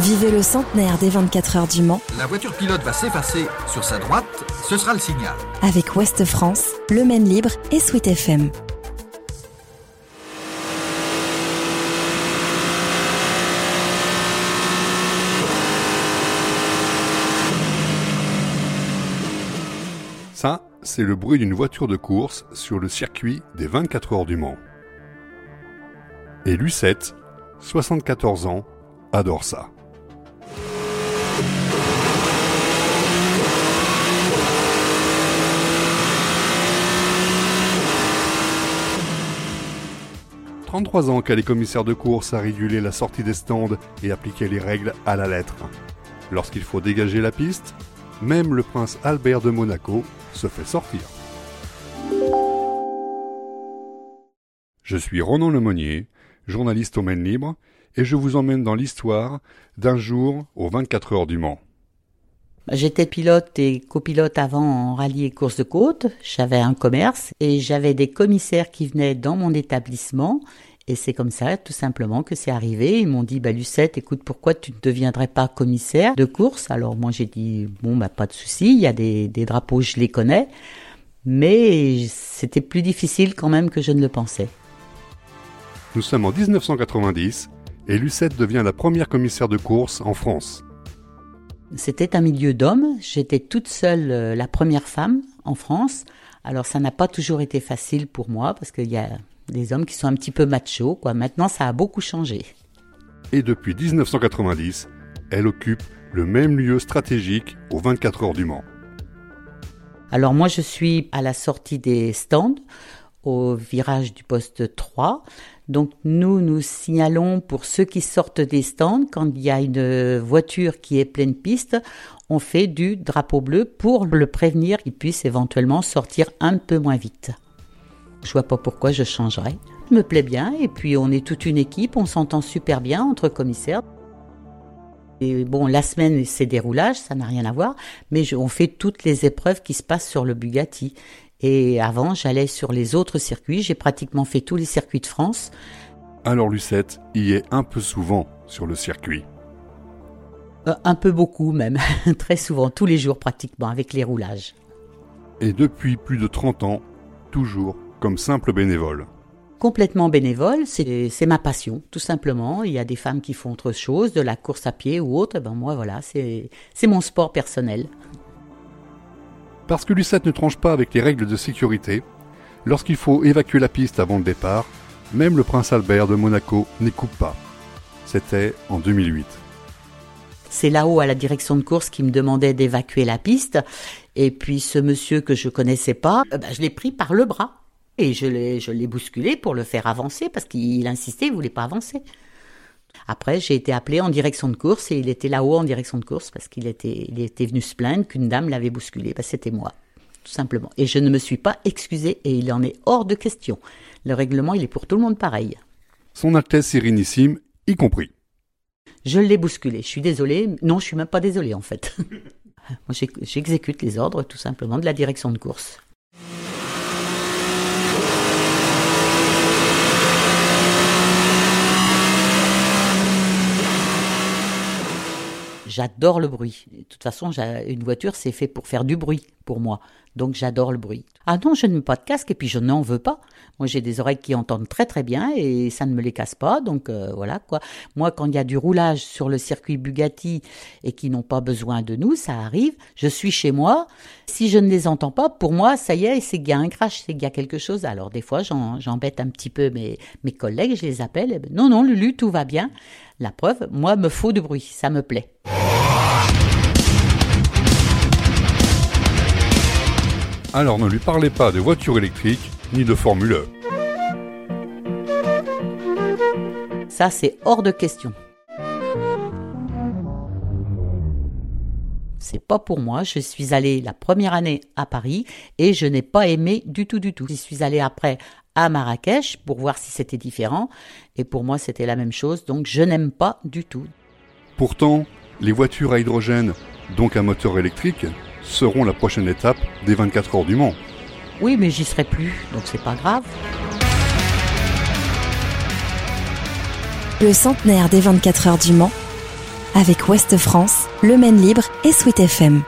Vivez le centenaire des 24 heures du Mans La voiture pilote va s'effacer sur sa droite, ce sera le signal. avec Ouest France, Le Maine Libre et Sweet FM. Ça, c'est le bruit d'une voiture de course sur le circuit des 24 heures du Mans. Et Lucette, 74 ans, adore ça. « 33 ans qu'elle est commissaire de course à réguler la sortie des stands et appliquer les règles à la lettre. Lorsqu'il faut dégager la piste, même le prince Albert de Monaco se fait sortir. Je suis Ronan Lemonnier, journaliste au Maine Libre, et je vous emmène dans l'histoire d'un jour aux 24 heures du Mans. J'étais pilote et copilote avant en rallye et course de côte. J'avais un commerce et j'avais des commissaires qui venaient dans mon établissement. Et c'est comme ça, tout simplement, que c'est arrivé. Ils m'ont dit, bah, Lucette, écoute, pourquoi tu ne deviendrais pas commissaire de course? Alors, moi, j'ai dit, bon, bah, pas de souci. Il y a des drapeaux, je les connais. Mais c'était plus difficile quand même que je ne le pensais. Nous sommes en 1990 et Lucette devient la première commissaire de course en France. C'était un milieu d'hommes. J'étais toute seule euh, la première femme en France. Alors ça n'a pas toujours été facile pour moi parce qu'il y a des hommes qui sont un petit peu machos. Quoi. Maintenant, ça a beaucoup changé. Et depuis 1990, elle occupe le même lieu stratégique aux 24 heures du Mans. Alors moi, je suis à la sortie des stands au virage du poste 3. Donc nous, nous signalons pour ceux qui sortent des stands, quand il y a une voiture qui est pleine piste, on fait du drapeau bleu pour le prévenir qu'il puisse éventuellement sortir un peu moins vite. Je vois pas pourquoi je changerais. Je me plaît bien et puis on est toute une équipe, on s'entend super bien entre commissaires. Et bon, la semaine, c'est déroulage, ça n'a rien à voir, mais on fait toutes les épreuves qui se passent sur le Bugatti. Et avant, j'allais sur les autres circuits, j'ai pratiquement fait tous les circuits de France. Alors Lucette y est un peu souvent sur le circuit. Euh, un peu beaucoup même, très souvent, tous les jours pratiquement, avec les roulages. Et depuis plus de 30 ans, toujours comme simple bénévole. Complètement bénévole, c'est ma passion, tout simplement. Il y a des femmes qui font autre chose, de la course à pied ou autre. Ben moi, voilà, c'est mon sport personnel. Parce que Lucette ne tranche pas avec les règles de sécurité, lorsqu'il faut évacuer la piste avant le départ, même le prince Albert de Monaco n'écoute pas. C'était en 2008. C'est là-haut à la direction de course qui me demandait d'évacuer la piste. Et puis ce monsieur que je connaissais pas, euh, ben, je l'ai pris par le bras. Et je l'ai, je l'ai bousculé pour le faire avancer parce qu'il insistait, il voulait pas avancer. Après, j'ai été appelé en direction de course et il était là-haut en direction de course parce qu'il était, il était venu se plaindre qu'une dame l'avait bousculé. Ben, c'était moi, tout simplement. Et je ne me suis pas excusé et il en est hors de question. Le règlement, il est pour tout le monde pareil. Son Altesse Sérénissime y compris. Je l'ai bousculé. Je suis désolée. Non, je suis même pas désolée en fait. Moi, j'ex- j'exécute les ordres tout simplement de la direction de course. J'adore le bruit. De toute façon, une voiture, c'est fait pour faire du bruit pour moi. Donc j'adore le bruit. Ah non, je ne mets pas de casque et puis je n'en veux pas. Moi, j'ai des oreilles qui entendent très très bien et ça ne me les casse pas. Donc euh, voilà quoi. Moi, quand il y a du roulage sur le circuit Bugatti et qui n'ont pas besoin de nous, ça arrive. Je suis chez moi. Si je ne les entends pas, pour moi, ça y est, c'est qu'il y a un crash, c'est qu'il y a quelque chose. Alors des fois, j'embête un petit peu mes, mes collègues, je les appelle. Ben, non, non, Lulu, tout va bien. La preuve, moi, me faut de bruit, ça me plaît. Alors ne lui parlez pas de voiture électrique ni de Formule E. Ça, c'est hors de question. C'est pas pour moi. Je suis allée la première année à Paris et je n'ai pas aimé du tout, du tout. J'y suis allée après à Marrakech pour voir si c'était différent et pour moi c'était la même chose. Donc je n'aime pas du tout. Pourtant, les voitures à hydrogène, donc à moteur électrique, seront la prochaine étape des 24 heures du Mans. Oui, mais j'y serai plus, donc c'est pas grave. Le centenaire des 24 heures du Mans avec Ouest France, Le Maine Libre et Sweet FM.